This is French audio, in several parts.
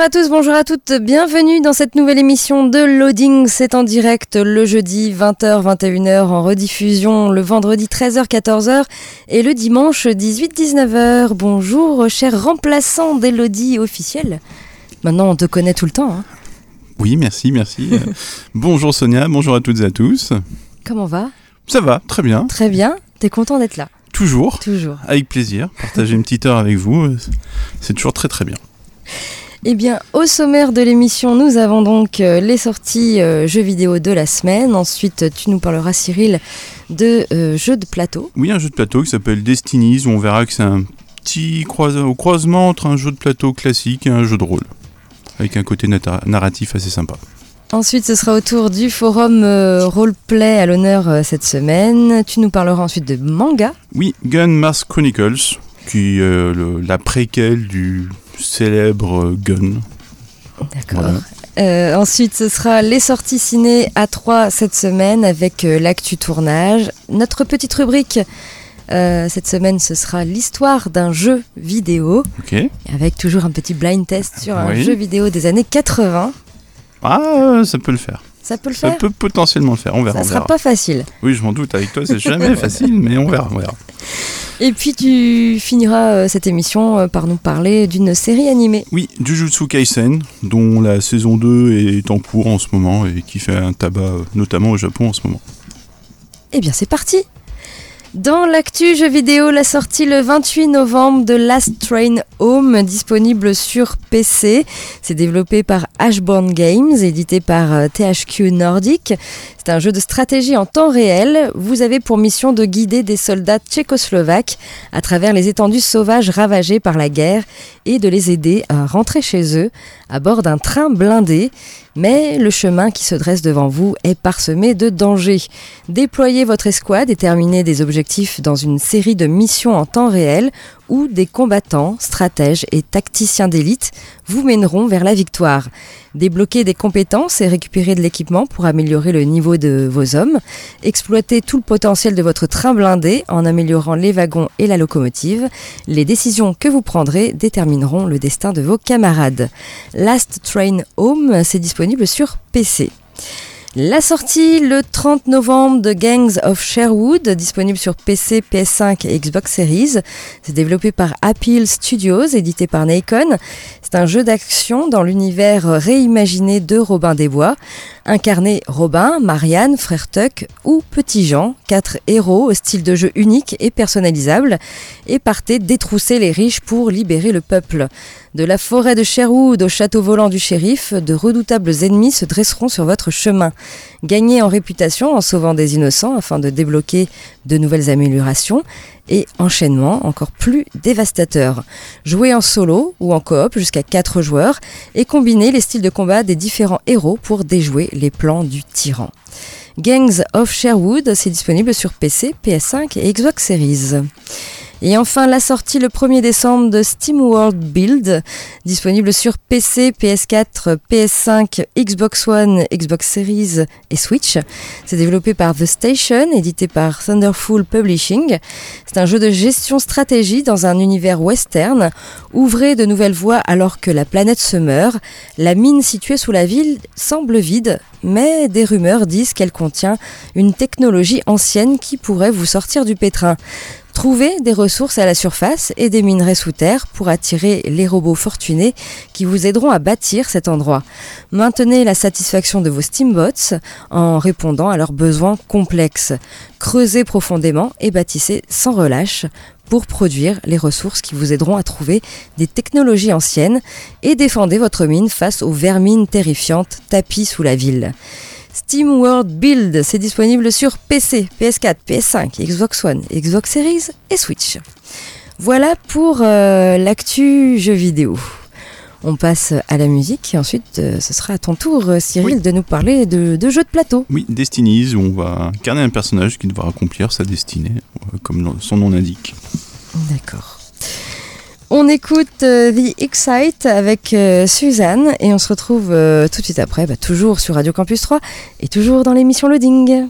Bonjour à tous, bonjour à toutes, bienvenue dans cette nouvelle émission de Loading. C'est en direct le jeudi 20h, 21h, en rediffusion le vendredi 13h, 14h et le dimanche 18-19h. Bonjour, cher remplaçant d'Elodie officiel. Maintenant, on te connaît tout le temps. Hein. Oui, merci, merci. bonjour Sonia, bonjour à toutes et à tous. Comment va? Ça va, très bien. Très bien, t'es content d'être là? Toujours. Toujours. Avec plaisir. Partager une petite heure avec vous, c'est toujours très très bien. Eh bien, au sommaire de l'émission, nous avons donc euh, les sorties euh, jeux vidéo de la semaine. Ensuite, tu nous parleras, Cyril, de euh, jeux de plateau. Oui, un jeu de plateau qui s'appelle Destinies, où on verra que c'est un petit au croisement entre un jeu de plateau classique et un jeu de rôle, avec un côté narratif assez sympa. Ensuite, ce sera au tour du forum roleplay à l'honneur cette semaine. Tu nous parleras ensuite de manga. Oui, Gun Mask Chronicles, qui est la préquelle du célèbre Gun. D'accord. Voilà. Euh, ensuite, ce sera les sorties ciné à 3 cette semaine avec euh, l'actu tournage. Notre petite rubrique euh, cette semaine, ce sera l'histoire d'un jeu vidéo. Okay. Avec toujours un petit blind test sur un jeu vidéo des années 80. Ah, ça peut le faire. Ça peut le faire Ça peut potentiellement le faire, on verra. Ça on sera verra. pas facile. Oui, je m'en doute, avec toi c'est jamais facile, mais on verra, on verra. Et puis tu finiras euh, cette émission euh, par nous parler d'une série animée. Oui, Jujutsu Kaisen, dont la saison 2 est en cours en ce moment et qui fait un tabac euh, notamment au Japon en ce moment. Eh bien c'est parti dans l'actu jeu vidéo, la sortie le 28 novembre de Last Train Home, disponible sur PC. C'est développé par Ashbourne Games, édité par THQ Nordic. C'est un jeu de stratégie en temps réel. Vous avez pour mission de guider des soldats tchécoslovaques à travers les étendues sauvages ravagées par la guerre et de les aider à rentrer chez eux à bord d'un train blindé. Mais le chemin qui se dresse devant vous est parsemé de dangers. Déployez votre escouade et terminez des objectifs dans une série de missions en temps réel où des combattants, stratèges et tacticiens d'élite vous mèneront vers la victoire. Débloquer des compétences et récupérer de l'équipement pour améliorer le niveau de vos hommes. Exploiter tout le potentiel de votre train blindé en améliorant les wagons et la locomotive. Les décisions que vous prendrez détermineront le destin de vos camarades. Last Train Home, c'est disponible sur PC. La sortie le 30 novembre de Gangs of Sherwood, disponible sur PC, PS5 et Xbox Series. C'est développé par Appeal Studios, édité par Nacon. C'est un jeu d'action dans l'univers réimaginé de Robin des Bois. Incarnez Robin, Marianne, Frère Tuck ou Petit Jean, quatre héros au style de jeu unique et personnalisable, et partez détrousser les riches pour libérer le peuple. De la forêt de Sherwood au château volant du shérif, de redoutables ennemis se dresseront sur votre chemin. Gagnez en réputation en sauvant des innocents afin de débloquer de nouvelles améliorations et enchaînement encore plus dévastateur. Jouez en solo ou en coop jusqu'à 4 joueurs et combinez les styles de combat des différents héros pour déjouer les plans du tyran. Gangs of Sherwood, c'est disponible sur PC, PS5 et Xbox Series. Et enfin, la sortie le 1er décembre de SteamWorld Build, disponible sur PC, PS4, PS5, Xbox One, Xbox Series et Switch. C'est développé par The Station, édité par Thunderful Publishing. C'est un jeu de gestion stratégie dans un univers western. Ouvrez de nouvelles voies alors que la planète se meurt. La mine située sous la ville semble vide, mais des rumeurs disent qu'elle contient une technologie ancienne qui pourrait vous sortir du pétrin. Trouvez des ressources à la surface et des minerais sous terre pour attirer les robots fortunés qui vous aideront à bâtir cet endroit. Maintenez la satisfaction de vos Steambots en répondant à leurs besoins complexes. Creusez profondément et bâtissez sans relâche pour produire les ressources qui vous aideront à trouver des technologies anciennes et défendez votre mine face aux vermines terrifiantes tapis sous la ville. Steam World Build, c'est disponible sur PC, PS4, PS5, Xbox One, Xbox Series et Switch. Voilà pour euh, l'actu jeu vidéo. On passe à la musique et ensuite euh, ce sera à ton tour euh, Cyril Oui. de nous parler de, de jeux de plateau. Oui, Destinies, où on va incarner un personnage qui devra accomplir sa destinée, euh, comme son nom l'indique. D'accord. On écoute euh, The Excite avec euh, Suzanne et on se retrouve euh, tout de suite après, bah, toujours sur Radio Campus 3 et toujours dans l'émission Loading.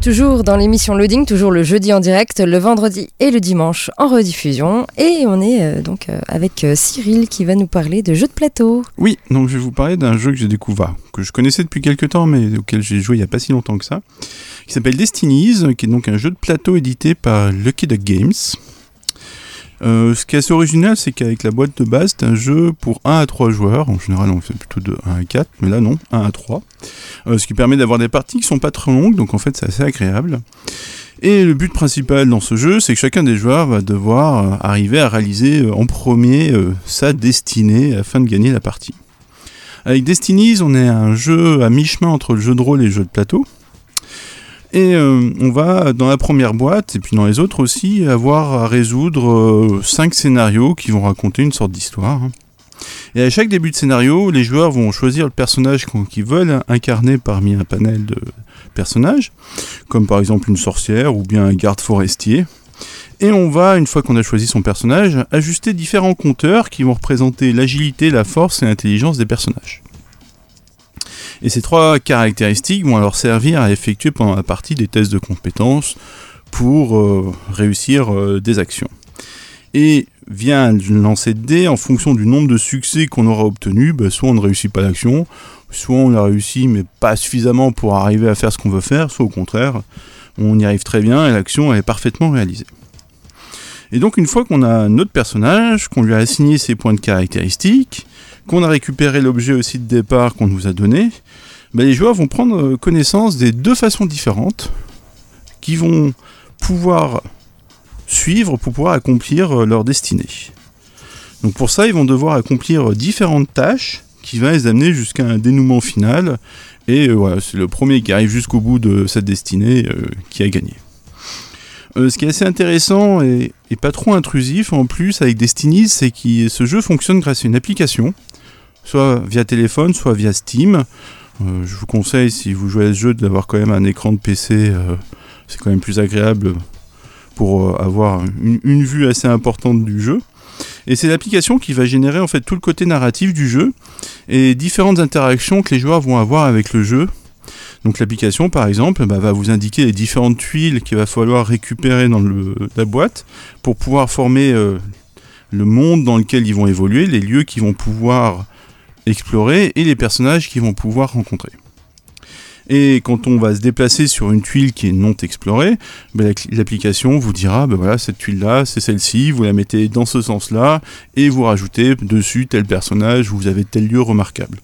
Toujours dans l'émission Loading, toujours le jeudi en direct, le vendredi et le dimanche en rediffusion. Et on est donc avec Cyril qui va nous parler de jeux de plateau. Oui, donc je vais vous parler d'un jeu que j'ai découvert, que je connaissais depuis quelques temps, mais auquel j'ai joué il n'y a pas si longtemps que ça, qui s'appelle Destinies, qui est donc un jeu de plateau édité par Lucky Duck Games. Euh, ce qui est assez original, c'est qu'avec la boîte de base, c'est un jeu pour 1 à 3 joueurs. En général, on fait plutôt de 1 à 4, mais là, non, 1 à 3. Euh, ce qui permet d'avoir des parties qui sont pas très longues, donc en fait, c'est assez agréable. Et le but principal dans ce jeu, c'est que chacun des joueurs va devoir euh, arriver à réaliser en premier sa destinée afin de gagner la partie. Avec Destinies, on est un jeu à mi-chemin entre le jeu de rôle et le jeu de plateau. Et euh, on va, dans la première boîte, et puis dans les autres aussi, avoir à résoudre 5 scénarios qui vont raconter une sorte d'histoire. hein. Et à chaque début de scénario, les joueurs vont choisir le personnage qu'ils veulent incarner parmi un panel de personnages, comme par exemple une sorcière ou bien un garde forestier. Et on va, une fois qu'on a choisi son personnage, ajuster différents compteurs qui vont représenter l'agilité, la force et l'intelligence des personnages. Et ces trois caractéristiques vont alors servir à effectuer pendant la partie des tests de compétences pour euh, réussir euh, des actions. Et via un lancer de dés, en fonction du nombre de succès qu'on aura obtenu, bah, soit on ne réussit pas l'action, soit on a réussi mais pas suffisamment pour arriver à faire ce qu'on veut faire, soit au contraire, on y arrive très bien et l'action est parfaitement réalisée. Et donc une fois qu'on a notre personnage, qu'on lui a assigné ses points de caractéristiques, qu'on a récupéré l'objet aussi de départ qu'on nous a donné, bah, les joueurs vont prendre euh, connaissance des deux façons différentes qui vont pouvoir suivre pour pouvoir accomplir euh, leur destinée. Donc pour ça, ils vont devoir accomplir euh, différentes tâches qui va les amener jusqu'à un dénouement final. Et c'est le premier qui arrive jusqu'au bout de cette destinée qui a gagné. Ce qui est assez intéressant et, et pas trop intrusif en plus avec Destiny, c'est que ce jeu fonctionne grâce à une application, soit via téléphone, soit via Steam. Euh, je vous conseille, si vous jouez à ce jeu, d'avoir quand même un écran de PC, euh, c'est quand même plus agréable pour euh, avoir une, vue assez importante du jeu. Et c'est l'application qui va générer en fait tout le côté narratif du jeu et différentes interactions que les joueurs vont avoir avec le jeu. Donc l'application par exemple bah, va vous indiquer les différentes tuiles qu'il va falloir récupérer dans la boîte pour pouvoir former le monde dans lequel ils vont évoluer, les lieux qu'ils vont pouvoir explorer et les personnages qu'ils vont pouvoir rencontrer. Et quand on va se déplacer sur une tuile qui est non explorée, ben, la- l'application vous dira, ben voilà, cette tuile-là, c'est celle-ci, vous la mettez dans ce sens-là, et vous rajoutez dessus tel personnage, vous avez tel lieu remarquable.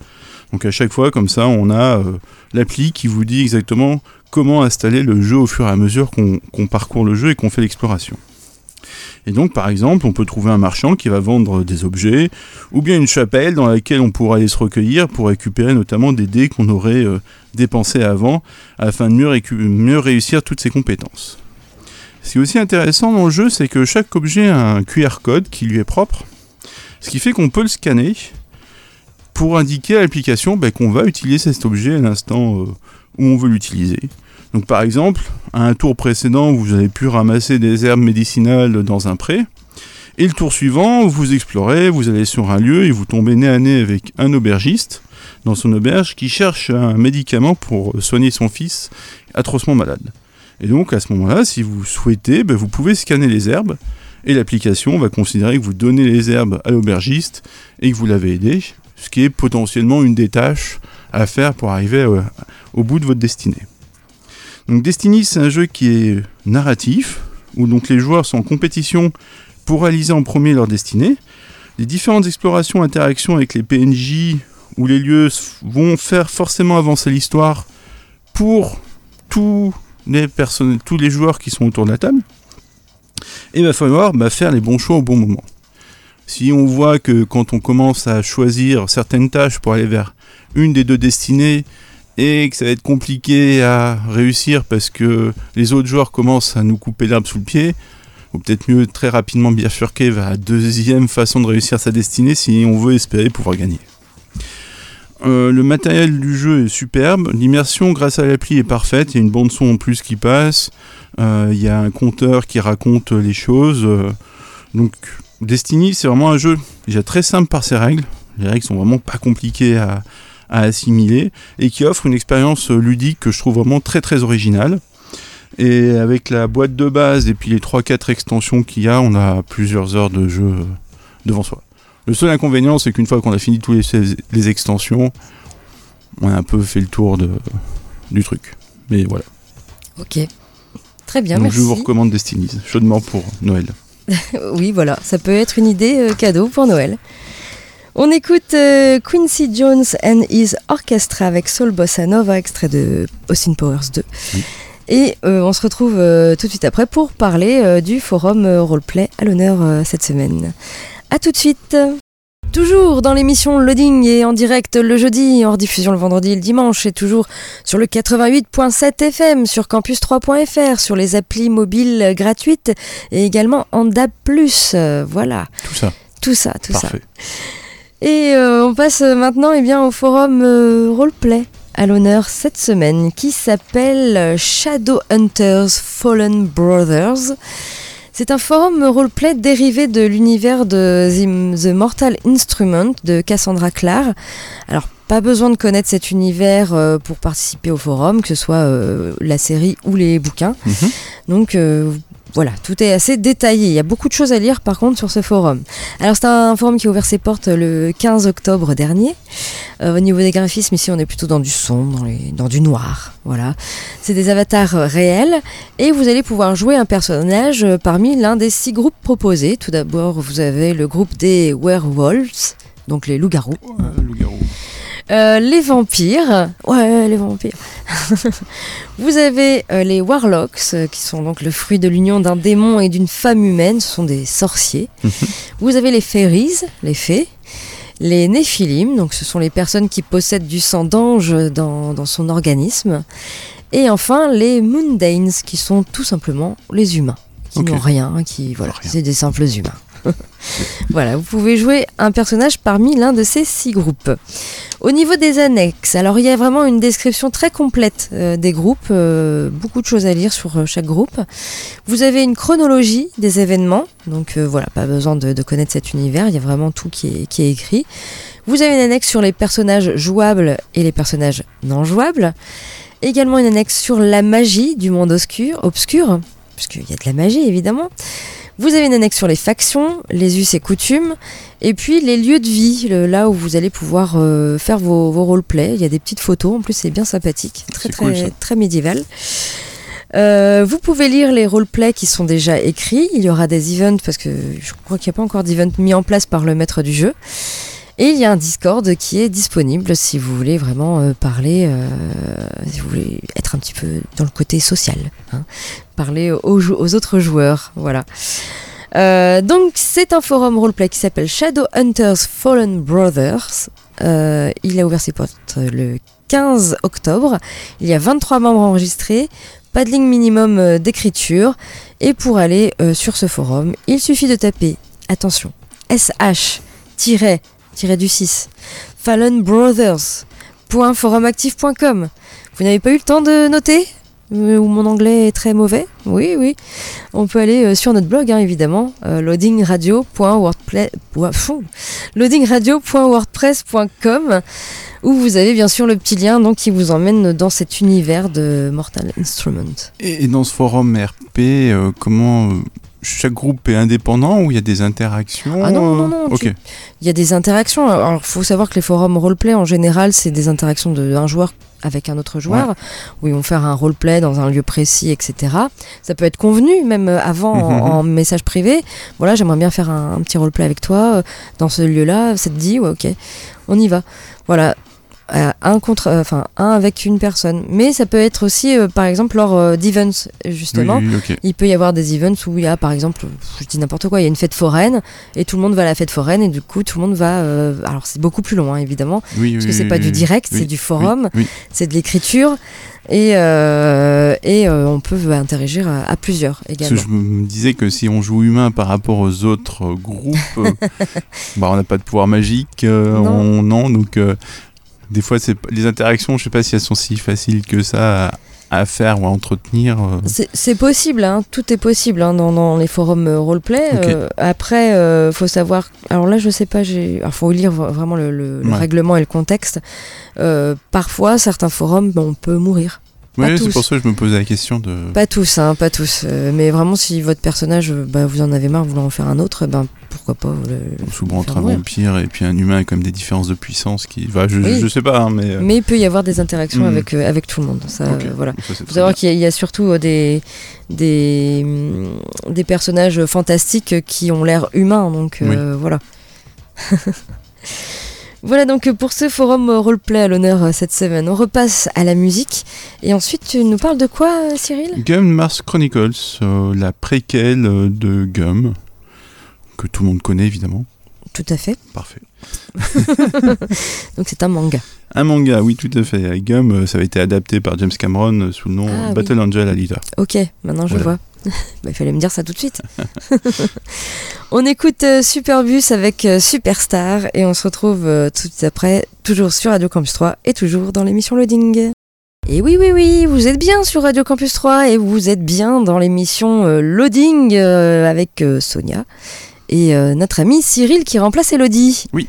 Donc à chaque fois, comme ça, on a euh, l'appli qui vous dit exactement comment installer le jeu au fur et à mesure qu'on parcourt le jeu et qu'on fait l'exploration. Et donc, par exemple, on peut trouver un marchand qui va vendre des objets, ou bien une chapelle dans laquelle on pourra aller se recueillir pour récupérer notamment des dés qu'on aurait euh, dépensés avant, afin de mieux, réussir toutes ces compétences. Ce qui est aussi intéressant dans le jeu, c'est que chaque objet a un QR code qui lui est propre, ce qui fait qu'on peut le scanner pour indiquer à l'application ben, qu'on va utiliser cet objet à l'instant euh, où on veut l'utiliser. Donc par exemple, à un tour précédent, vous avez pu ramasser des herbes médicinales dans un pré, et le tour suivant, vous explorez, vous allez sur un lieu et vous tombez nez à nez avec un aubergiste dans son auberge qui cherche un médicament pour soigner son fils atrocement malade. Et donc à ce moment-là, si vous souhaitez, ben, vous pouvez scanner les herbes et l'application va considérer que vous donnez les herbes à l'aubergiste et que vous l'avez aidé, ce qui est potentiellement une des tâches à faire pour arriver euh, au bout de votre destinée. Donc Destiny, c'est un jeu qui est narratif, où donc les joueurs sont en compétition pour réaliser en premier leur destinée. Les différentes explorations, interactions avec les PNJ ou les lieux vont faire forcément avancer l'histoire pour tous les personnes, tous les joueurs qui sont autour de la table. Et il va falloir bah, faire les bons choix au bon moment. Si on voit que quand on commence à choisir certaines tâches pour aller vers une des deux destinées, et que ça va être compliqué à réussir parce que les autres joueurs commencent à nous couper l'herbe sous le pied, ou peut-être mieux très rapidement bifurquer vers la deuxième façon de réussir sa destinée si on veut espérer pouvoir gagner. Euh, le matériel du jeu est superbe, l'immersion grâce à l'appli est parfaite, il y a une bande son en plus qui passe, euh, il y a un compteur qui raconte les choses. euh, donc Destiny c'est vraiment un jeu déjà très simple par ses règles, les règles sont vraiment pas compliquées à, à assimiler et qui offre une expérience ludique que je trouve vraiment très très originale. Et avec la boîte de base et puis les 3-4 extensions qu'il y a, on a plusieurs heures de jeu euh, devant soi. Le seul inconvénient, c'est qu'une fois qu'on a fini tous les, les extensions, on a un peu fait le tour de, du truc. Mais voilà. Ok. Très bien, Donc merci. je vous recommande Destiny, chaudement pour Noël. oui, voilà, ça peut être une idée euh, cadeau pour Noël. On écoute euh, Quincy Jones and His Orchestra avec Soul Bossa Nova, extrait de Austin Powers 2. Et euh, on se retrouve euh, tout de suite après pour parler du forum roleplay à l'honneur cette semaine. A tout de suite Toujours dans l'émission Loading et en direct le jeudi, en rediffusion le vendredi et le dimanche, et toujours sur le 88.7 FM, sur campus3.fr, sur les applis mobiles gratuites et également en DAB+. voilà, Tout ça, tout ça, tout ça. Et euh, on passe maintenant eh bien, au forum euh, roleplay à l'honneur cette semaine qui s'appelle Shadowhunters Fallen Brothers. C'est un forum roleplay dérivé de l'univers de The, Mortal Instrument de Cassandra Clare. Alors, pas besoin de connaître cet univers euh, pour participer au forum, que ce soit euh, la série ou les bouquins. Mhm. Donc, euh, voilà, tout est assez détaillé. Il y a beaucoup de choses à lire par contre sur ce forum. Alors c'est un forum qui a ouvert ses portes le 15 octobre dernier. Euh, au niveau des graphismes, ici on est plutôt dans du sombre, dans, dans du noir. Voilà. C'est des avatars réels et vous allez pouvoir jouer un personnage euh, parmi l'un des six groupes proposés. Tout d'abord, vous avez le groupe des werewolves, donc les loups-garous. Euh, les vampires, ouais, les vampires. Vous avez euh, les warlocks, euh, qui sont donc le fruit de l'union d'un démon et d'une femme humaine, ce sont des sorciers. Vous avez les fairies, les fées. Les néphilim, donc ce sont les personnes qui possèdent du sang d'ange dans, dans son organisme. Et enfin, les mundanes, qui sont tout simplement les humains, qui n'ont rien, qui, voilà, Rien. c'est des simples humains. voilà, vous pouvez jouer un personnage parmi l'un de ces six groupes. Au niveau des annexes, alors il y a vraiment une description très complète euh, des groupes, euh, beaucoup de choses à lire sur euh, chaque groupe. Vous avez une chronologie des événements, donc voilà, pas besoin de, connaître cet univers, il y a vraiment tout qui est, qui est écrit. Vous avez une annexe sur les personnages jouables et les personnages non jouables. Également une annexe sur la magie du monde obscur, obscur puisqu'il y a de la magie évidemment. Vous avez une annexe sur les factions, les us et coutumes, et puis les lieux de vie, le- là où vous allez pouvoir euh, faire vos, vos roleplays. Il y a des petites photos, en plus c'est bien sympathique, très très, cool, ça. très médiéval. Euh, vous pouvez lire les roleplays qui sont déjà écrits. Il y aura des events parce que je crois qu'il n'y a pas encore d'event mis en place par le maître du jeu. Et il y a un Discord qui est disponible si vous voulez vraiment euh, parler, euh, si vous voulez être un petit peu dans le côté social, hein. Parler aux, autres joueurs, voilà. Euh, donc c'est un forum roleplay qui s'appelle Shadowhunters Fallen Brothers. Euh, il a ouvert ses portes le 15 octobre. Il y a 23 membres enregistrés, pas de ligne minimum euh, d'écriture. Et pour aller sur ce forum, il suffit de taper, attention, SH tiré du 6 fallenbrothers.forumactif.com. Vous n'avez pas eu le temps de noter? Euh, Ou mon anglais est très mauvais Oui, oui. On peut aller euh, sur notre blog, hein, évidemment, euh, loadingradio.wordpress.com où vous avez bien sûr le petit lien donc, qui vous emmène dans cet univers de Mortal Instrument. Et, dans ce forum RP, comment chaque groupe est indépendant ou il y a des interactions Ah non, non, euh, non, tu- Il y a des interactions. Alors, il faut savoir que les forums roleplay, en général, c'est des interactions d'un joueur avec un autre joueur, où ils vont faire un roleplay dans un lieu précis, etc. Ça peut être convenu, même euh, avant, en, Mhm. en message privé. Voilà, j'aimerais bien faire un, un petit roleplay avec toi euh, dans ce lieu-là. Ça te dit? Ouais, ok, on y va. Voilà. Euh, un contre, euh, enfin un avec une personne. Mais ça peut être aussi, euh, par exemple, lors d'events justement. Oui, oui, ok. Il peut y avoir des events où il y a, par exemple, je dis n'importe quoi, il y a une fête foraine et tout le monde va à la fête foraine et du coup tout le monde va. alors c'est beaucoup plus long hein, évidemment, Oui, parce que c'est pas du direct, c'est du forum, c'est de l'écriture et et, et euh, on peut interagir à, à plusieurs Parce également. que je me disais que si on joue humain par rapport aux autres groupes, bah, on n'a pas de pouvoir magique, euh, Non. on- non, donc des fois c'est les interactions, je sais pas si elles sont si faciles que ça à, à faire ou à entretenir. euh. C'est possible, hein, tout est possible hein, dans, dans les forums euh, roleplay. Euh, après, euh, faut savoir. Alors là, je sais pas. Alors, faut lire vraiment le, le- le Ouais. règlement et le contexte. Euh, parfois, certains forums, ben, on peut mourir. Ouais, c'est pour ça que je me posais la question de. Pas tous, hein, pas tous. Euh, mais vraiment, si votre personnage, euh, bah, vous en avez marre, vous voulez en faire un autre, ben pourquoi pas le- Souvent entre un vampire et puis un humain comme des différences de puissance qui. Bah, je, Oui. je sais pas, hein, mais. euh, Mais il peut y avoir des interactions Mhm. avec, euh, avec tout le monde. Ça, ok. euh, voilà. Ça, faut savoir qu'il y, a- il y a surtout des, des, hum, des personnages fantastiques qui ont l'air humains, donc voilà. voilà donc pour ce forum roleplay à l'honneur euh, cette semaine. On repasse à la musique et ensuite tu nous parles de quoi euh, Cyril? Gum Mars Chronicles, euh, la préquelle de Gum, que tout le monde connaît évidemment. Tout à fait. Parfait. Donc c'est un manga. Un manga, oui, tout à fait. Gum, euh, ça avait été adapté par James Cameron euh, sous le nom Ah, oui. Battle Angel Alita. Ok, maintenant je Voilà. vois. Bah, il fallait me dire ça tout de suite. on écoute euh, Superbus avec euh, Superstar et on se retrouve euh, tout de suite après, toujours sur Radio Campus 3 et toujours dans l'émission Loading. Et oui, oui, oui, vous êtes bien sur Radio Campus 3 et vous êtes bien dans l'émission Loading avec Sonia et euh, notre ami Cyril qui remplace Elodie. Oui.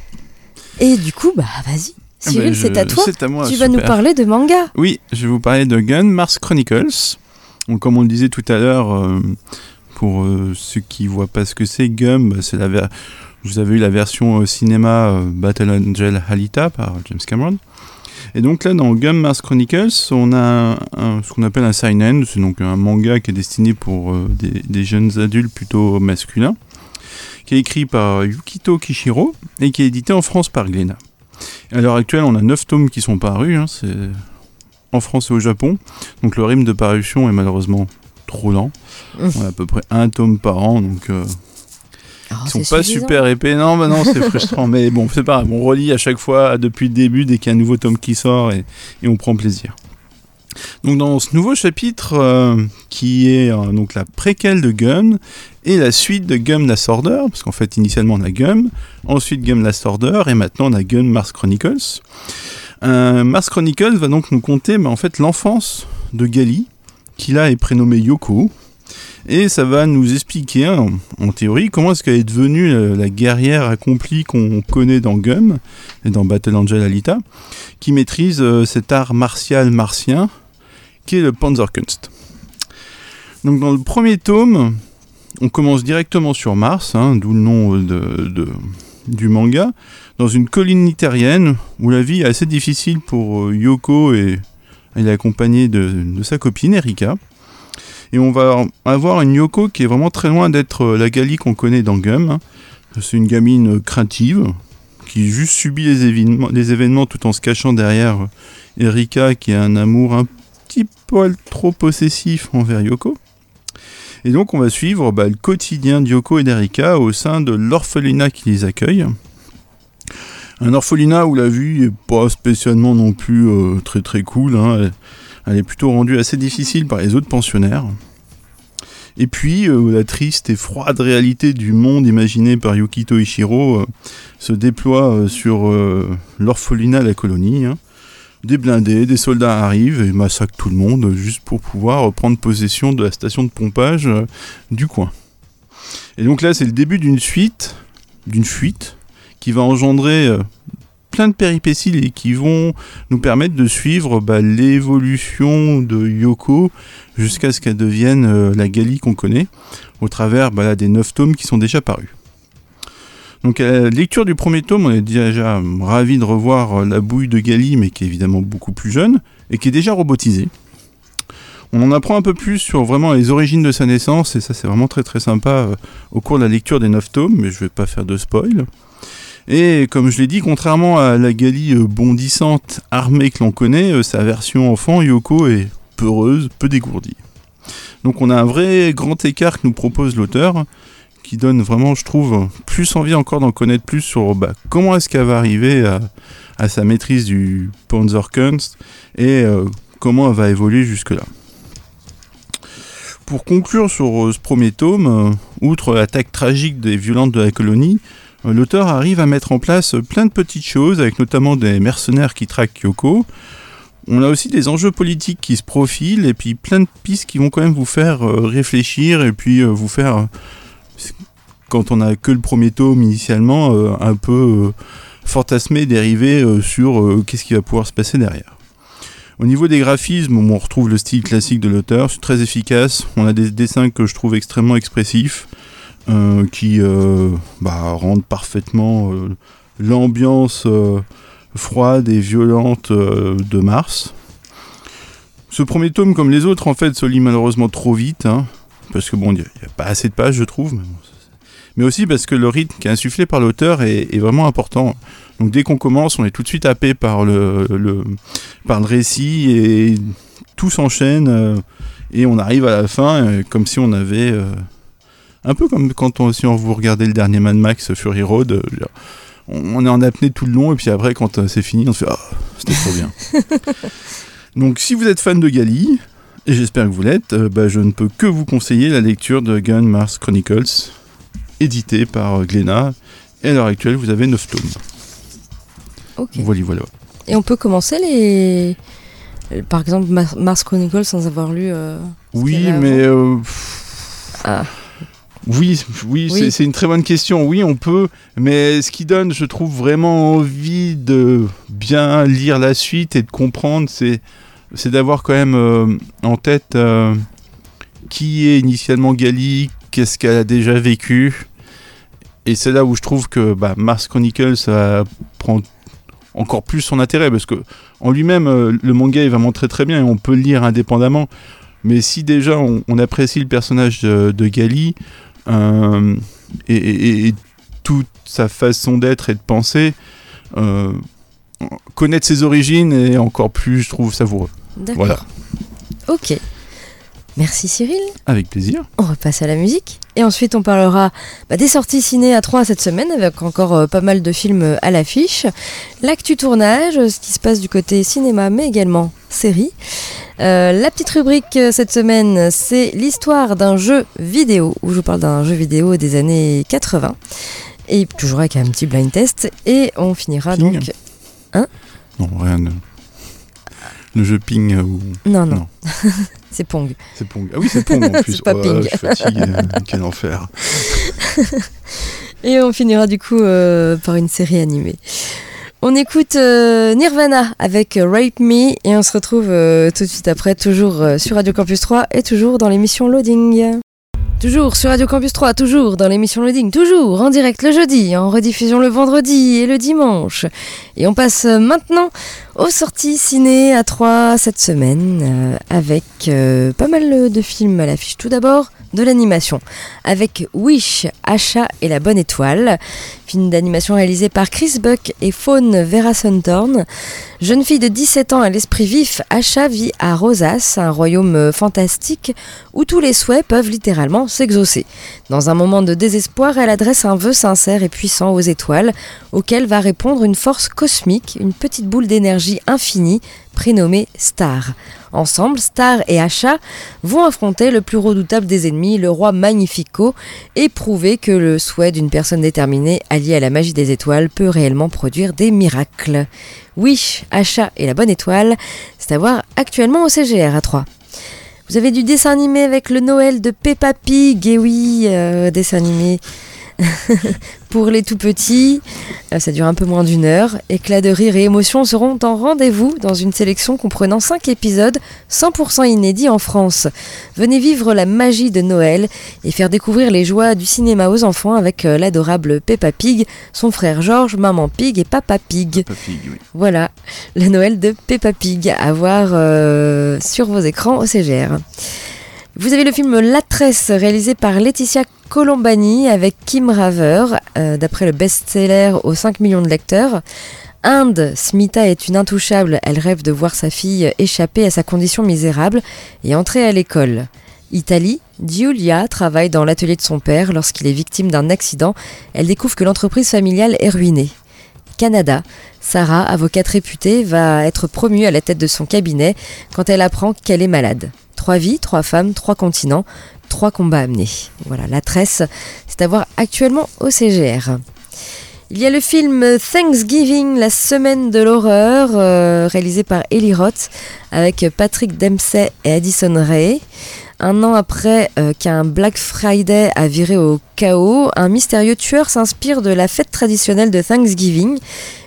Et du coup, bah vas-y. Ah Cyril, bah, je- c'est à toi. c'est à moi, tu vas nous parler de manga. Oui, je vais vous parler de Gun Mars Chronicles. Donc, comme on le disait tout à l'heure, euh, pour euh, ceux qui voient pas ce que c'est, Gum, bah, c'est la ver- vous avez eu la version euh, cinéma Battle Angel Alita par James Cameron. Et donc là, dans Gum Mars Chronicles, on a un- un- ce qu'on appelle un seinen, c'est donc un manga qui est destiné pour des, des jeunes adultes plutôt masculins, qui est écrit par Yukito Kishiro et qui est édité en France par Glénat. À l'heure actuelle, on a 9 tomes qui sont parus, hein, c'est en France et au Japon. Donc le rythme de parution est malheureusement trop lent. Mmh. On a à peu près un tome par an, donc euh, Oh, ils sont pas suffisant. super épais. Non, bah non, c'est frustrant. Mais bon, c'est pas grave. On relit à chaque fois depuis le début dès qu'il y a un nouveau tome qui sort et, et on prend plaisir. Donc dans ce nouveau chapitre euh, qui est euh, donc la préquelle de Gum et la suite de Gum Last Order, parce qu'en fait initialement on a Gum, ensuite Gum Last Order et maintenant on a Gum Mars Chronicles. Euh, Mars Chronicles va donc nous conter bah, en fait l'enfance de Gali, qui là est prénommée Yoko, et ça va nous expliquer, en, en théorie, comment est-ce qu'elle est devenue la guerrière accomplie qu'on connaît dans Gum et dans Battle Angel Alita, qui maîtrise cet art martial martien qui est le Panzerkunst. Donc dans le premier tome, on commence directement sur Mars, hein, d'où le nom de, du manga, dans une colline terrienne où la vie est assez difficile pour euh, Yoko et elle est accompagnée de, sa copine Erika. Et on va avoir une Yoko qui est vraiment très loin d'être euh, la Gali qu'on connaît dans Gum. hein. C'est une gamine euh, craintive qui juste subit les événements, les événements tout en se cachant derrière Erika qui a un amour un petit trop possessif envers Yoko. Et donc on va suivre bah, le quotidien d'Yoko et d'Erika au sein de l'orphelinat qui les accueille. Un orphelinat où la vie est pas spécialement non plus euh, très très cool. hein. Elle, est plutôt rendue assez difficile par les autres pensionnaires. Et puis euh, la triste et froide réalité du monde imaginé par Yukito Ishiro euh, se déploie euh, sur l'orphelinat de la colonie. hein. Des blindés, des soldats arrivent et massacrent tout le monde juste pour pouvoir prendre possession de la station de pompage euh, du coin. Et donc là, c'est le début d'une suite, d'une fuite, qui va engendrer euh, plein de péripéties et qui vont nous permettre de suivre bah, l'évolution de Yoko jusqu'à ce qu'elle devienne euh, la Gali qu'on connaît, au travers bah, des 9 tomes qui sont déjà parus. Donc à la lecture du premier tome, on est déjà ravi de revoir euh, la bouille de Gali, mais qui est évidemment beaucoup plus jeune, et qui est déjà robotisée. On en apprend un peu plus sur vraiment les origines de sa naissance, et ça c'est vraiment très très sympa euh, au cours de la lecture des 9 tomes, mais je vais pas faire de spoil. Et comme je l'ai dit, contrairement à la Gali euh, bondissante armée que l'on connaît, euh, sa version enfant, Yoko, est peureuse, peu dégourdie. Donc on a un vrai grand écart que nous propose l'auteur, qui donne vraiment, je trouve, plus envie encore d'en connaître plus sur bah, comment est-ce qu'elle va arriver à, sa maîtrise du Panzerkunst et euh, comment elle va évoluer jusque-là. Pour conclure sur euh, ce premier tome, euh, outre l'attaque tragique des violentes de la colonie, l'auteur arrive à mettre en place plein de petites choses, avec notamment des mercenaires qui traquent Kyoko. On a aussi des enjeux politiques qui se profilent, et puis plein de pistes qui vont quand même vous faire réfléchir, et puis vous faire, quand on a que le premier tome initialement, un peu fantasmer, dériver sur qu'est-ce qui va pouvoir se passer derrière. Au niveau des graphismes, on retrouve le style classique de l'auteur, c'est très efficace. On a des dessins que je trouve extrêmement expressifs, euh, qui euh, bah, rendent parfaitement euh, l'ambiance euh, froide et violente euh, de Mars. Ce premier tome, comme les autres, en fait, se lit malheureusement trop vite, hein, parce que bon, il n'y a, pas assez de pages, je trouve. Mais, bon, mais, aussi parce que le rythme qui est insufflé par l'auteur est, est vraiment important. Donc dès qu'on commence, on est tout de suite happé par le, le, par le récit et tout s'enchaîne euh, et on arrive à la fin euh, comme si on avait euh, un peu comme quand on, si on vous regardez le dernier Mad Max Fury Road, on est en apnée tout le long et puis après quand c'est fini, on se fait oh, c'était trop bien. Donc si vous êtes fan de Gali, et j'espère que vous l'êtes, euh, bah, je ne peux que vous conseiller la lecture de Gun Mars Chronicles, édité par Glénat. Et à l'heure actuelle, vous avez 9 tomes. Ok. Voilà, voilà. Et on peut commencer les. Par exemple, Mars Chronicles sans avoir lu. Euh, oui, mais. Euh... Ah. Oui, oui, oui. c'est une très bonne question. Oui, on peut, mais ce qui donne, je trouve, vraiment envie de bien lire la suite et de comprendre, c'est c'est d'avoir quand même euh, en tête euh, qui est initialement Gali, qu'est-ce qu'elle a déjà vécu. Et c'est là où je trouve que bah, Mars Chronicles ça prend encore plus son intérêt parce que en lui-même euh, le manga est vraiment très très bien et on peut le lire indépendamment mais si déjà on, apprécie le personnage de, de Gali et, toute sa façon d'être et de penser connaître ses origines est encore plus je trouve savoureux voilà ok Merci Cyril. Avec plaisir. On repasse à la musique. Et ensuite, on parlera bah, des sorties ciné à 3 cette semaine, avec encore euh, pas mal de films à l'affiche. L'actu tournage, ce qui se passe du côté cinéma, mais également série. Euh, la petite rubrique cette semaine, c'est l'histoire d'un jeu vidéo, où je vous parle d'un jeu vidéo des années 80. Et toujours avec un petit blind test. Et on finira donc... Hein? Non, rien. de- Le jeu Ping ou... Non, non. Non. c'est Pong. C'est Pong. Ah oui, c'est Pong en plus. Pas Oh, Ping. je fatigué. Quel enfer. Et on finira du coup euh, par une série animée. On écoute euh, Nirvana avec euh, Rape Me et on se retrouve euh, tout de suite après, toujours euh, sur Radio Campus 3 et toujours dans l'émission Loading. Toujours sur Radio Campus 3, toujours dans l'émission Loading, toujours en direct le jeudi, en rediffusion le vendredi et le dimanche. Et on passe euh, maintenant aux sorties ciné à 3 cette semaine euh, avec euh, pas mal de films à l'affiche. Tout d'abord, de l'animation avec Wish, Achat et la bonne étoile. Film d'animation réalisé par Chris Buck et Fawn Vera Suntorn. Jeune fille de 17 ans à l'esprit vif, Asha vit à Rosas, un royaume fantastique où tous les souhaits peuvent littéralement s'exaucer. Dans un moment de désespoir, elle adresse un vœu sincère et puissant aux étoiles, auquel va répondre une force cosmique, une petite boule d'énergie infinie, prénommée Star. Ensemble, Star et Asha vont affronter le plus redoutable des ennemis, le roi Magnifico, et prouver que le souhait d'une personne déterminée alliée à la magie des étoiles peut réellement produire des miracles. Wish, Achat et la bonne étoile, c'est à voir actuellement au CGR à 3. Vous avez du dessin animé avec le Noël de Peppa Pig, et oui, euh, dessin animé pour les tout petits. Euh, ça dure un peu moins d'une heure. Éclats de rire et émotions seront en rendez-vous dans une sélection comprenant 5 épisodes 100% inédits en France. Venez vivre la magie de Noël et faire découvrir les joies du cinéma aux enfants avec euh, l'adorable Peppa Pig, son frère Georges, Maman Pig et Papa Pig. Papa Pig oui. Voilà, le Noël de Peppa Pig à voir euh, sur vos écrans au CGR. Vous avez le film La Tresse, réalisé par Laetitia Colombani avec Kim Raver, euh, d'après le best-seller aux 5 millions de lecteurs. Inde, Smita est une intouchable, elle rêve de voir sa fille échapper à sa condition misérable et entrer à l'école. Italie, Giulia travaille dans l'atelier de son père lorsqu'il est victime d'un accident. Elle découvre que l'entreprise familiale est ruinée. Canada, Sarah, avocate réputée, va être promue à la tête de son cabinet quand elle apprend qu'elle est malade. Trois vies, trois femmes, trois continents, trois combats amenés. Voilà, la tresse, c'est à voir actuellement au CGR. Il y a le film Thanksgiving, la semaine de l'horreur, euh, réalisé par Eli Roth, avec Patrick Dempsey et Addison Rae. Un an après euh, qu'un Black Friday a viré au chaos, un mystérieux tueur s'inspire de la fête traditionnelle de Thanksgiving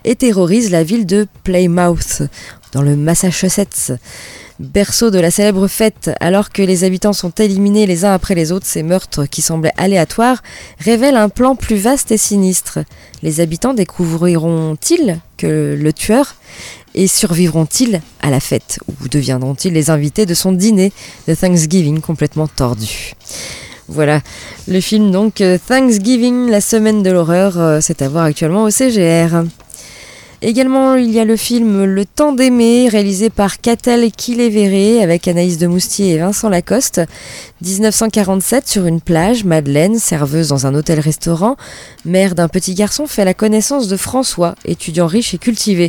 et terrorise la ville de Plymouth, dans le Massachusetts. Berceau de la célèbre fête, alors que les habitants sont éliminés les uns après les autres, ces meurtres qui semblaient aléatoires révèlent un plan plus vaste et sinistre. Les habitants découvriront-ils que le tueur et survivront-ils à la fête? Ou deviendront-ils les invités de son dîner de Thanksgiving complètement tordu? Voilà, le film donc euh, Thanksgiving, la semaine de l'horreur, euh, c'est à voir actuellement au CGR. Également, il y a le film Le temps d'aimer, réalisé par Catel Kiléveré avec Anaïs de Moustier et Vincent Lacoste. 1947, sur une plage, Madeleine, serveuse dans un hôtel-restaurant, mère d'un petit garçon, fait la connaissance de François, étudiant riche et cultivé.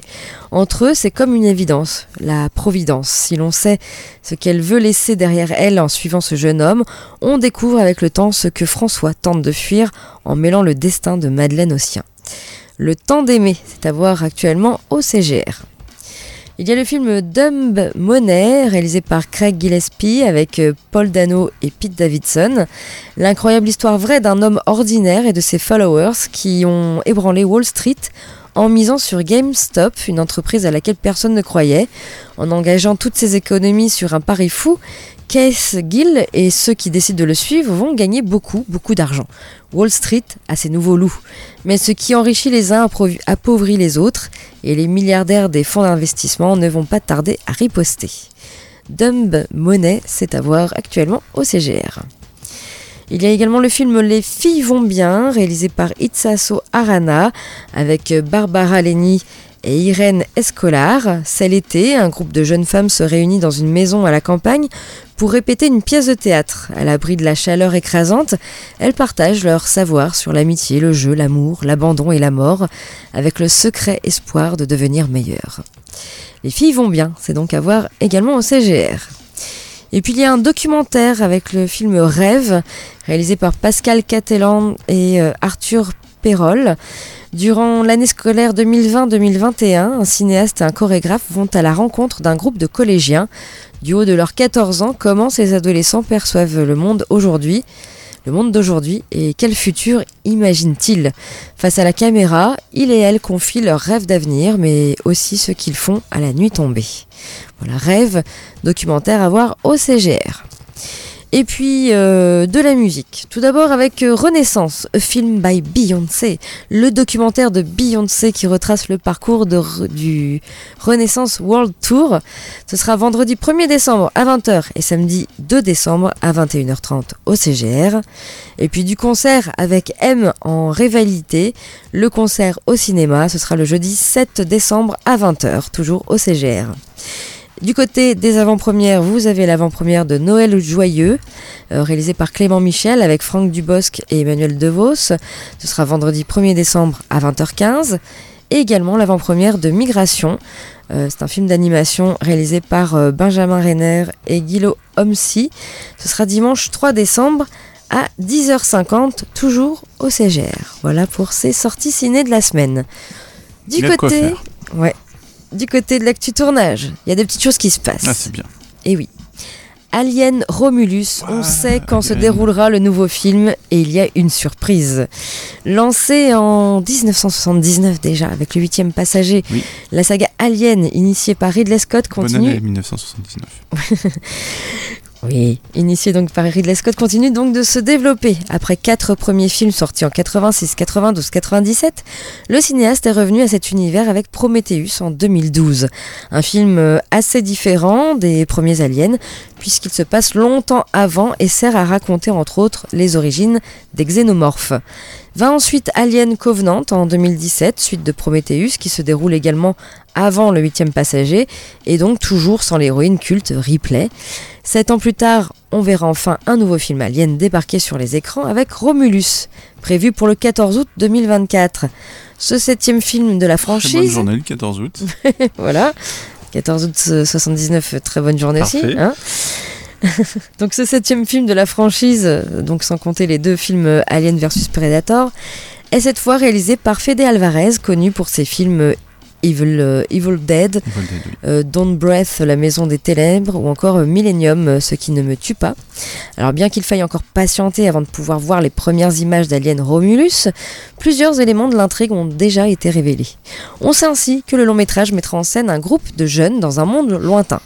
Entre eux, c'est comme une évidence, la providence. Si l'on sait ce qu'elle veut laisser derrière elle en suivant ce jeune homme, on découvre avec le temps ce que François tente de fuir en mêlant le destin de Madeleine au sien. Le temps d'aimer, c'est à voir actuellement au CGR. Il y a le film Dumb Money, réalisé par Craig Gillespie avec euh, Paul Dano et Pete Davidson. L'incroyable histoire vraie d'un homme ordinaire et de ses followers qui ont ébranlé Wall Street en misant sur GameStop, une entreprise à laquelle personne ne croyait, en engageant toutes ses économies sur un pari fou Case Gill et ceux qui décident de le suivre vont gagner beaucoup, beaucoup d'argent. Wall Street a ses nouveaux loups. Mais ce qui enrichit les uns appauvrit les autres et les milliardaires des fonds d'investissement ne vont pas tarder à riposter. Dumb Money, c'est à voir actuellement au CGR. Il y a également le film Les filles vont bien, réalisé par Itsaso Arana, avec Barbara Leni et Irène Escolar. C'est l'été, un groupe de jeunes femmes se réunit dans une maison à la campagne pour répéter une pièce de théâtre. À l'abri de la chaleur écrasante, elles partagent leur savoir sur l'amitié, le jeu, l'amour, l'abandon et la mort, avec le secret espoir de devenir meilleures. Les filles vont bien, c'est donc à voir également au CGR. Et puis il y a un documentaire avec le film Rêve, réalisé par Pascal Catelan et euh, Arthur Durant l'année scolaire 2020-2021, un cinéaste et un chorégraphe vont à la rencontre d'un groupe de collégiens. Du haut de leurs 14 ans, comment ces adolescents perçoivent le monde aujourd'hui le monde d'aujourd'hui et quel futur imaginent-ils? Face à la caméra, il et elle confient leurs rêves d'avenir, mais aussi ce qu'ils font à la nuit tombée. Voilà, rêve, documentaire à voir au CGR. Et puis euh, de la musique. Tout d'abord avec euh, Renaissance, a film by Beyoncé, le documentaire de Beyoncé qui retrace le parcours du Renaissance World Tour. Ce sera vendredi 1er décembre à 20h et samedi 2 décembre à 21h30 au CGR. Et puis du concert avec M en rivalité, le concert au cinéma, ce sera le jeudi 7 décembre à 20h, toujours au CGR. Du côté des avant-premières, vous avez l'avant-première de Noël Joyeux, euh, réalisé par Clément Michel avec Franck Dubosc et Emmanuel DeVos. Ce sera vendredi 1er décembre à 20h15. Et également l'avant-première de Migration. Euh, c'est un film d'animation réalisé par euh, Benjamin Renner et Guilo Homsi. Ce sera dimanche 3 décembre à 10h50, toujours au CGR. Voilà pour ces sorties ciné de la semaine. Du côté. Ouais, du côté de l'actu tournage, il y a des petites choses qui se passent. Ah, c'est bien. Et oui. Alien Romulus, on sait quand se déroulera le nouveau film et il y a une surprise. Lancé en 1979 déjà avec le huitième passager, la saga Alien initiée par Ridley Scott continue. Bonne année 1979. Oui, initié donc par Ridley Scott, continue donc de se développer. Après quatre premiers films sortis en 86, 92, 97, le cinéaste est revenu à cet univers avec Prometheus en 2012. Un film euh, assez différent des premiers aliens, puisqu'il se passe longtemps avant et sert à raconter entre autres les origines des xénomorphes. Va ensuite Alien Covenant en 2017, suite de Prometheus, qui se déroule également avant le huitième passager, et donc toujours sans l'héroïne culte Ripley. Sept ans plus tard, on verra enfin un nouveau film Alien débarquer sur les écrans avec Romulus, prévu pour le 14 août 2024. Ce septième film de la franchise... Très bonne journée, le 14 août. voilà, 14 août 79, très bonne journée aussi. Hein donc ce septième film de la franchise, euh, donc sans compter les deux films euh, Alien vs Predator, est cette fois réalisé par Fede Alvarez, connu pour ses films euh, Evil, Evil Dead, Don't Breath, La Maison des Ténèbres, ou encore Millennium, Ce qui ne me tue pas. Alors bien qu'il faille encore patienter avant de pouvoir voir les premières images d'Alien Romulus, plusieurs éléments de l'intrigue ont déjà été révélés. On sait ainsi que le long métrage mettra en scène un groupe de jeunes dans un monde lointain.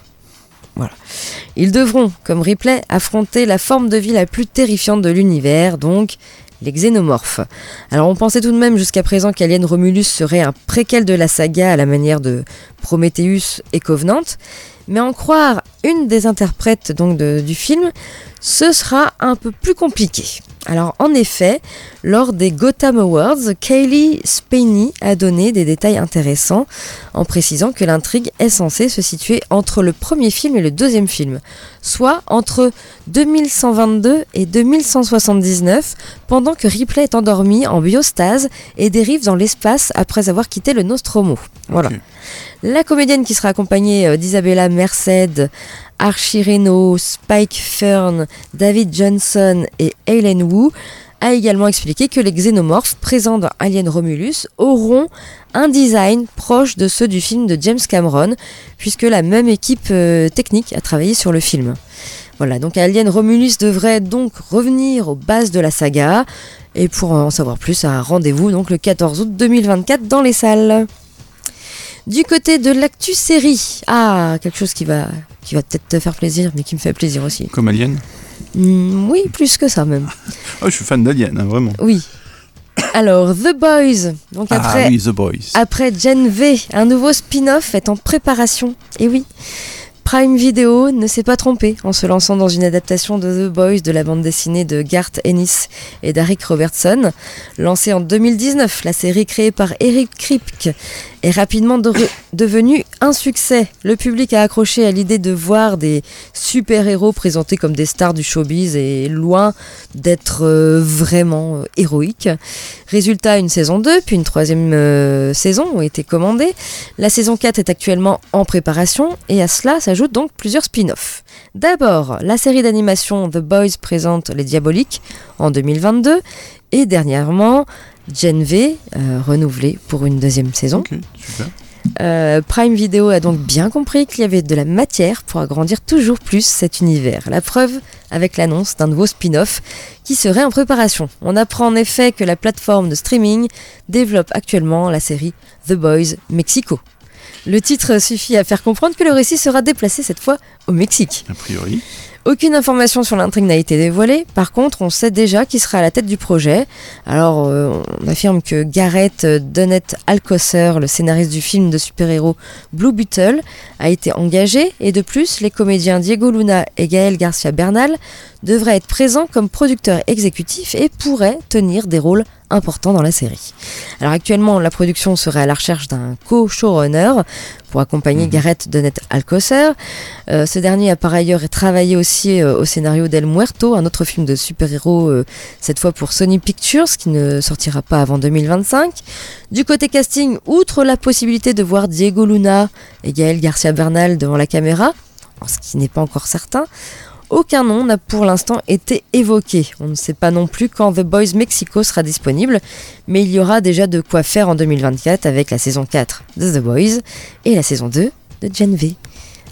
Ils devront, comme Ripley, affronter la forme de vie la plus terrifiante de l'univers, donc les xénomorphes. Alors on pensait tout de même jusqu'à présent qu'Alien Romulus serait un préquel de la saga à la manière de Prometheus et Covenant, mais en croire une des interprètes du film, ce sera un peu plus compliqué. Alors en effet, lors des Gotham Awards, Kaylee Spaney a donné des détails intéressants en précisant que l'intrigue est censée se situer entre le premier film et le deuxième film, soit entre 2122 et 2179, pendant que Ripley est endormi en biostase et dérive dans l'espace après avoir quitté le Nostromo. Voilà. La comédienne qui sera accompagnée euh, d'Isabella Merced, Archie Reno, Spike Fern, David Johnson et Aileen Wu a également expliqué que les xénomorphes présents dans Alien Romulus auront un design proche de ceux du film de James Cameron, puisque la même équipe euh, technique a travaillé sur le film. Voilà, donc Alien Romulus devrait donc revenir aux bases de la saga, et pour en savoir plus, un rendez-vous donc le 14 août 2024 dans les salles. Du côté de l'actu série, ah, quelque chose qui va, qui va peut-être te faire plaisir, mais qui me fait plaisir aussi. Comme Alien hmm, Oui, plus que ça même. oh, je suis fan d'Alien, hein, vraiment. Oui. Alors, The Boys. Donc ah après, ah oui, The Boys. Après Gen V, un nouveau spin-off est en préparation. Et oui. Prime Video ne s'est pas trompé en se lançant dans une adaptation de The Boys de la bande dessinée de Garth Ennis et d'Aric Robertson. Lancée en 2019, la série créée par Eric Kripke est rapidement devenu un succès. Le public a accroché à l'idée de voir des super-héros présentés comme des stars du showbiz et loin d'être euh, vraiment euh, héroïques. Résultat, une saison 2 puis une troisième euh, saison ont été commandées. La saison 4 est actuellement en préparation et à cela s'ajoutent donc plusieurs spin-offs. D'abord, la série d'animation The Boys présente Les Diaboliques en 2022 et dernièrement Gen V, euh, renouvelé pour une deuxième saison. Euh, Prime Video a donc bien compris qu'il y avait de la matière pour agrandir toujours plus cet univers. La preuve avec l'annonce d'un nouveau spin-off qui serait en préparation. On apprend en effet que la plateforme de streaming développe actuellement la série The Boys Mexico. Le titre suffit à faire comprendre que le récit sera déplacé cette fois au Mexique. A priori. Aucune information sur l'intrigue n'a été dévoilée. Par contre, on sait déjà qui sera à la tête du projet. Alors, euh, on affirme que Gareth Dunnett Alcocer, le scénariste du film de super-héros Blue Beetle, a été engagé. Et de plus, les comédiens Diego Luna et Gaël Garcia Bernal devraient être présents comme producteurs exécutifs et pourraient tenir des rôles important dans la série. Alors actuellement, la production serait à la recherche d'un co-showrunner pour accompagner mhm. Gareth Donnet Alcocer. Euh, ce dernier a par ailleurs travaillé aussi euh, au scénario d'El Muerto, un autre film de super-héros, euh, cette fois pour Sony Pictures, qui ne sortira pas avant 2025. Du côté casting, outre la possibilité de voir Diego Luna et Gaël Garcia Bernal devant la caméra, ce qui n'est pas encore certain, aucun nom n'a pour l'instant été évoqué. On ne sait pas non plus quand The Boys Mexico sera disponible, mais il y aura déjà de quoi faire en 2024 avec la saison 4 de The Boys et la saison 2 de Gen V.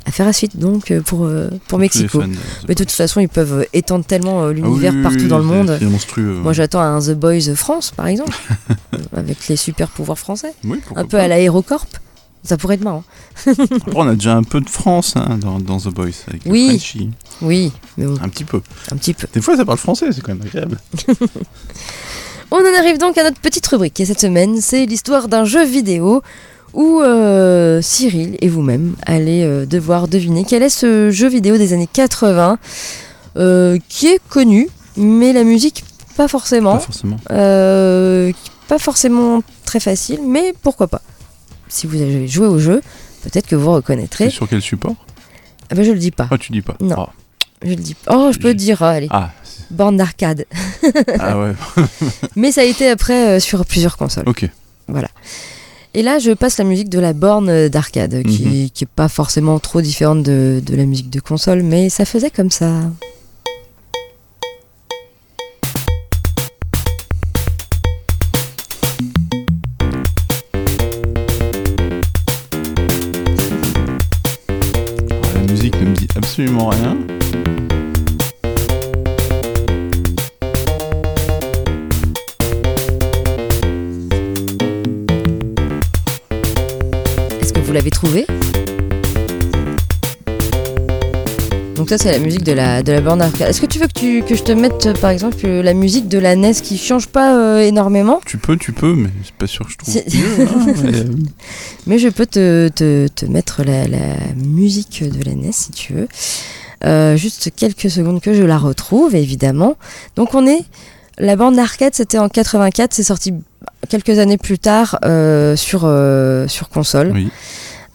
Affaire à suite donc euh, pour, euh, pour Mexico. Mais de toute façon, ils peuvent étendre tellement euh, l'univers ah partout dans le monde. Moi, j'attends un The Boys France, par exemple, avec les super pouvoirs français. un peu à l'Aérocorp. Ça pourrait être marrant. Après, on a déjà un peu de France hein, dans, dans The Boys. Avec Oui. Oui, mais bon, Un petit peu. un petit peu. Des fois, ça parle français, c'est quand même agréable. On en arrive donc à notre petite rubrique et cette semaine, c'est l'histoire d'un jeu vidéo où euh, Cyril et vous-même allez euh, devoir deviner quel est ce jeu vidéo des années 80 euh, qui est connu, mais la musique pas forcément. Pas forcément. Euh, pas forcément très facile, mais pourquoi pas. Si vous avez joué au jeu, peut-être que vous reconnaîtrez. sur quel support? Ah ben je le dis pas. Ah, tu dis pas. Non. Ah, Je le dis pas. Oh, je peux le dire, allez. Ah, Borne d'arcade. ah ouais, Mais ça a été après euh, sur plusieurs consoles. ok. Et là, je passe la musique de la borne d'arcade, qui, Mhm. qui est pas forcément trop différente de, de la musique de console, mais ça faisait comme ça. Est-ce que vous l'avez trouvé? Donc ça, c'est la musique de la, de la borne d'arcade. Est-ce que tu veux que, tu, que je te mette, par exemple, la musique de la NES qui change pas euh, énormément? Tu peux, tu peux, mais c'est pas sûr que je trouve. Mieux, hein, mais, euh, Mais je peux te, te, te mettre la, la musique de la NES si tu veux. Euh, juste quelques secondes que je la retrouve, évidemment. Donc on est... La bande d'arcade, c'était en 84, c'est sorti quelques années plus tard euh, sur, sur console. Oui.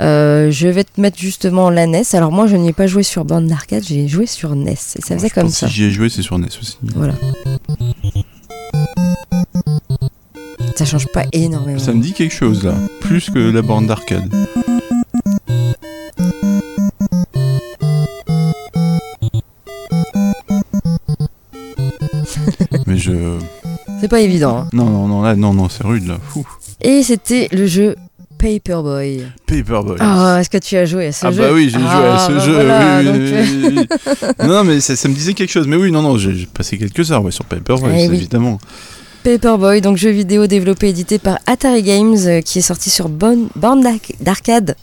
Euh, je vais te mettre justement la NES. Alors moi, je n'y ai pas joué sur bande d'arcade, j'ai joué sur NES. Et ça faisait je comme pense ça. Si j'y ai joué, c'est sur NES aussi. Voilà. Ça change pas énormément. Ça me dit quelque chose là, plus que la borne d'arcade. Mais je. C'est pas évident. hein. Non, non, non, là, non, non, c'est rude là. Fou. Et c'était le jeu Paperboy. Paperboy. Ah, est-ce que tu as joué à ce Ah jeu bah oui, j'ai joué à Ah, ce bah jeu. voilà, oui, donc, oui, oui, oui. non, mais ça, ça me disait quelque chose. Mais oui, non, non, j'ai passé quelques heures ouais, sur Paperboy, Eh évidemment. Paperboy, donc jeu vidéo développé et édité par Atari Games, euh, qui est sorti sur bonne borne d'arc- d'arcade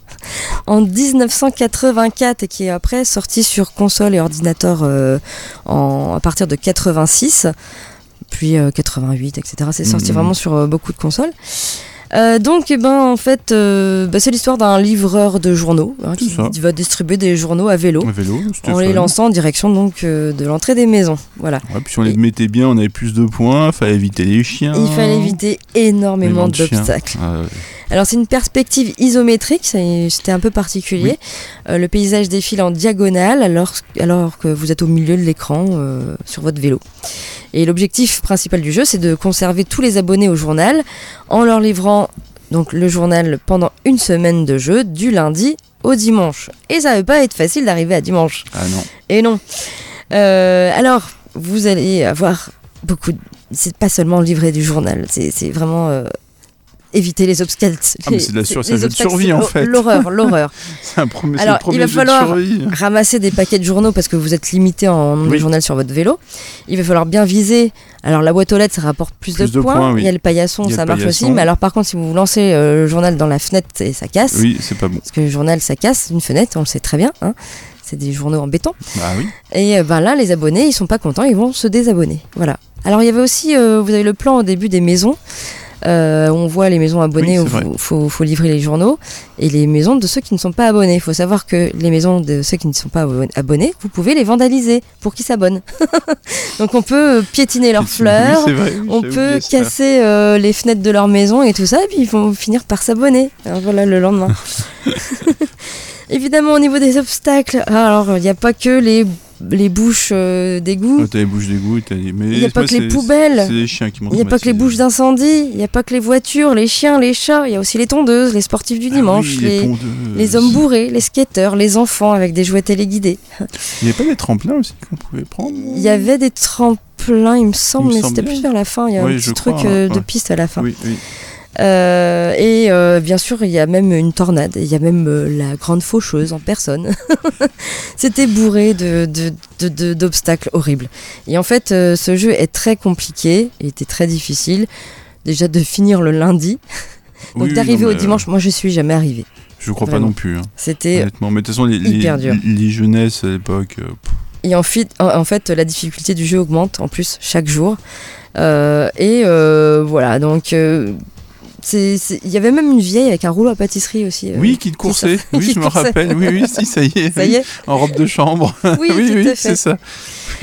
en 1984 et qui est après sorti sur console et ordinateur euh, en, à partir de 86, puis euh, 88, etc. C'est sorti Mhm. vraiment sur euh, beaucoup de consoles. Euh, donc, eh ben, en fait, euh, bah, c'est l'histoire d'un livreur de journaux hein, qui, ça. va distribuer des journaux à vélo c'était en les lançant en direction donc euh, de l'entrée des maisons. Voilà. Ouais, puis si on les mettait bien, on avait plus de points, fallait éviter les chiens. Il fallait éviter énormément d'obstacles. Ah, ouais. Alors c'est une perspective isométrique, c'était un peu particulier. Euh, le paysage défile en diagonale alors, alors que vous êtes au milieu de l'écran euh, sur votre vélo. Et l'objectif principal du jeu, c'est de conserver tous les abonnés au journal en leur livrant donc le journal pendant une semaine de jeu, du lundi au dimanche. Et ça va pas être facile d'arriver à dimanche. Ah non. Et non. Euh, alors, vous allez avoir beaucoup. de- C'est pas seulement livrer du journal, c'est c'est vraiment euh, éviter les obstacles. Ah, mais c'est de la sur- les de obstacles, survie, en fait. L'horreur, l'horreur. C'est un premier, Alors, premier il va falloir- de. Ramasser des paquets de journaux parce que vous êtes limité en nombre Oui. de journal sur votre vélo. Il va falloir bien viser. Alors, la boîte aux lettres, ça rapporte plus, Plus de, de points. points, oui. Il y a le paillasson, a ça le marche paillasson. aussi. Mais alors, par contre, si vous lancez euh, le journal dans la fenêtre et ça casse, Oui, c'est pas bon. parce que le journal, ça casse, une fenêtre, on le sait très bien. hein. C'est des journaux en béton. Ah oui. Et euh, ben là, les abonnés, ils sont pas contents, ils vont se désabonner. Voilà. Alors il y avait aussi, euh, vous avez le plan au début des maisons. Euh, on voit les maisons abonnées Oui, où il faut, faut livrer les journaux et les maisons de ceux qui ne sont pas abonnés. Il faut savoir que les maisons de ceux qui ne sont pas abo- abonnés, vous pouvez les vandaliser pour qu'ils s'abonnent. Donc on peut euh, piétiner leurs fleurs, vrai, on peut casser euh, les fenêtres de leur maison et tout ça, et puis ils vont finir par s'abonner. Alors voilà le lendemain. Évidemment, au niveau des obstacles, alors il n'y a pas que les, les bouches euh, d'égout, Ah, t'as les bouches d'égout, t'as les. Il n'y a pas que les poubelles, C'est les chiens qui m'ont il n'y a pas que les bouches d'incendie, il n'y a pas que les voitures, les chiens, les chats, il y a aussi les tondeuses, les sportifs du Ah dimanche, oui, les, hommes bourrés, les skateurs, les enfants avec des jouets téléguidés. Il n'y avait pas des tremplins aussi qu'on pouvait prendre? Il y avait des tremplins, il me semble, Il me mais c'était plus vers la fin, il y a un petit truc crois, euh, de ouais. piste à la fin. Oui, oui. Euh, et euh, bien sûr, il y a même une tornade, il y a même euh, la grande faucheuse en personne. C'était bourré de, d'obstacles horribles. Et en fait, euh, ce jeu est très compliqué, il était très difficile. Déjà de finir le lundi, donc Oui, d'arriver au dimanche, moi je suis jamais arrivée. Je crois Vraiment. pas non plus. hein, C'était honnêtement. Mais de toute façon, les, hyper les, dur. les jeunesses à l'époque. euh, Et en fait, en, fait, la difficulté du jeu augmente en plus chaque jour. Euh, et euh, voilà, donc euh, il y avait même une vieille avec un rouleau à pâtisserie aussi. euh, Oui, qui te coursait. Oui, je me rappelle. Oui, oui, si, ça y est. Ça oui. y est, En robe de chambre. oui, oui, c'est ça.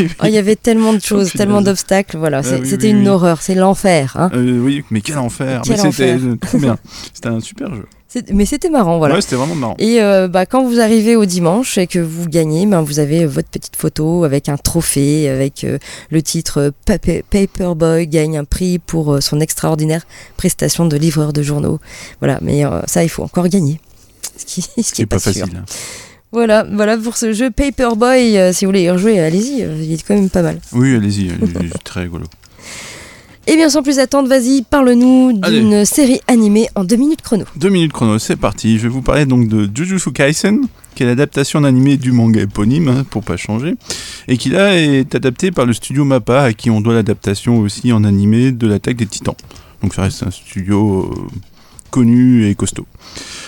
Oh, Il y avait tellement de choses, tellement d'obstacles. Voilà, Ah c'était une horreur, c'est l'enfer. Hein. Euh, oui, mais quel enfer. Quel mais c'était trop bien. C'était un super jeu. Mais c'était marrant, voilà. Ouais, c'était vraiment marrant. Et euh, bah, quand vous arrivez au dimanche et que vous gagnez, ben, vous avez votre petite photo avec un trophée, avec euh, le titre euh, Pape- Paperboy gagne un prix pour euh, son extraordinaire prestation de livreur de journaux. Voilà, mais euh, ça, il faut encore gagner. Ce qui, ce qui C'est est pas, sûr. facile. hein. Voilà, voilà pour ce jeu Paperboy. euh, si vous voulez y rejouer, allez-y, euh, il est quand même pas mal. Oui, allez-y, c'est très rigolo. Et bien sans plus attendre, vas-y, parle-nous d'une série animée en deux minutes chrono. Deux minutes chrono, c'est parti. Je vais vous parler donc de Jujutsu Kaisen, qui est l'adaptation d'animé du manga éponyme, hein, pour pas changer, et qui là est adapté par le studio Mappa, à qui on doit l'adaptation aussi en animé de l'attaque des Titans. Donc ça reste un studio euh, connu et costaud.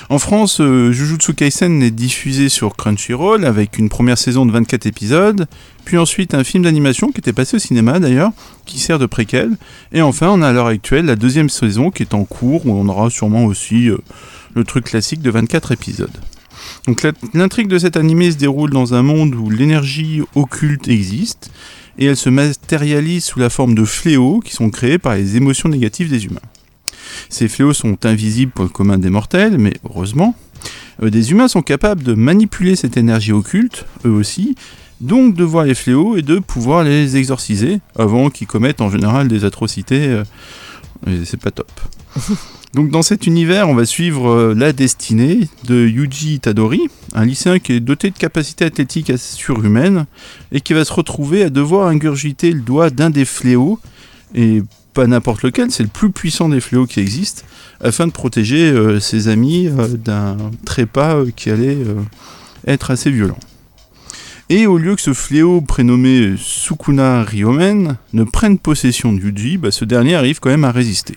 En France, euh, Jujutsu Kaisen est diffusé sur Crunchyroll avec une première saison de 24 épisodes, puis ensuite un film d'animation qui était passé au cinéma d'ailleurs, qui sert de préquel, et enfin on a à l'heure actuelle la deuxième saison qui est en cours, où on aura sûrement aussi euh, le truc classique de 24 épisodes. Donc l'intrigue de cet animé se déroule dans un monde où l'énergie occulte existe, et elle se matérialise sous la forme de fléaux qui sont créés par les émotions négatives des humains. Ces fléaux sont invisibles pour le commun des mortels, mais heureusement, euh, des humains sont capables de manipuler cette énergie occulte, eux aussi, donc de voir les fléaux et de pouvoir les exorciser avant qu'ils commettent en général des atrocités. euh, et c'est pas top. Donc dans cet univers, on va suivre euh, la destinée de Yuji Itadori, un lycéen qui est doté de capacités athlétiques assez surhumaines et qui va se retrouver à devoir ingurgiter le doigt d'un des fléaux, et pas n'importe lequel, c'est le plus puissant des fléaux qui existent, afin de protéger euh, ses amis euh, d'un trépas euh, qui allait être assez violent. Et au lieu que ce fléau prénommé Sukuna Ryomen ne prenne possession de Yuji, bah, ce dernier arrive quand même à résister.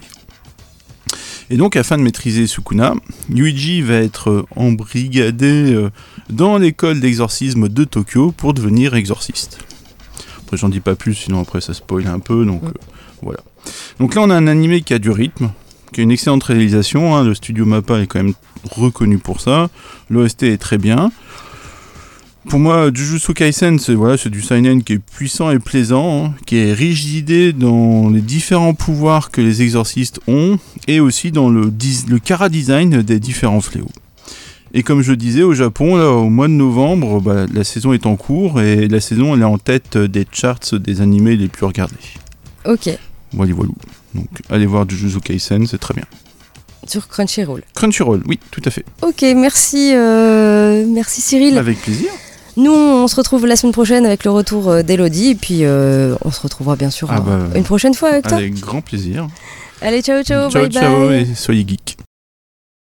Et donc, afin de maîtriser Sukuna, Yuji va être embrigadé dans l'école d'exorcisme de Tokyo pour devenir exorciste. Après, j'en dis pas plus, sinon après ça spoil un peu, donc euh, Donc là, on a un animé qui a du rythme, qui a une excellente réalisation. hein, Le studio Mappa est quand même reconnu pour ça. L'OST est très bien. Pour moi, Jujutsu Kaisen, c'est voilà, du seinen qui est puissant et plaisant, hein, qui est d'idées dans les différents pouvoirs que les exorcistes ont, et aussi dans le, le cara design des différents fléaux. Et comme je disais, au Japon, au mois de novembre, bah, la saison est en cours, et la saison est en tête des charts des animés les plus regardés. Ok, Voilà, voilà. Donc allez voir Jujutsu Kaisen, c'est très bien. sur Crunchyroll. Crunchyroll, oui, tout à fait. Ok, merci, euh, merci Cyril. Avec plaisir. Nous, on se retrouve la semaine prochaine avec le retour euh, d'Elodie, et puis euh, on se retrouvera bien sûr Ah euh, bah, une prochaine fois avec toi. Avec grand plaisir. Allez, ciao, ciao, ciao, bye ciao, bye. et soyez geeks.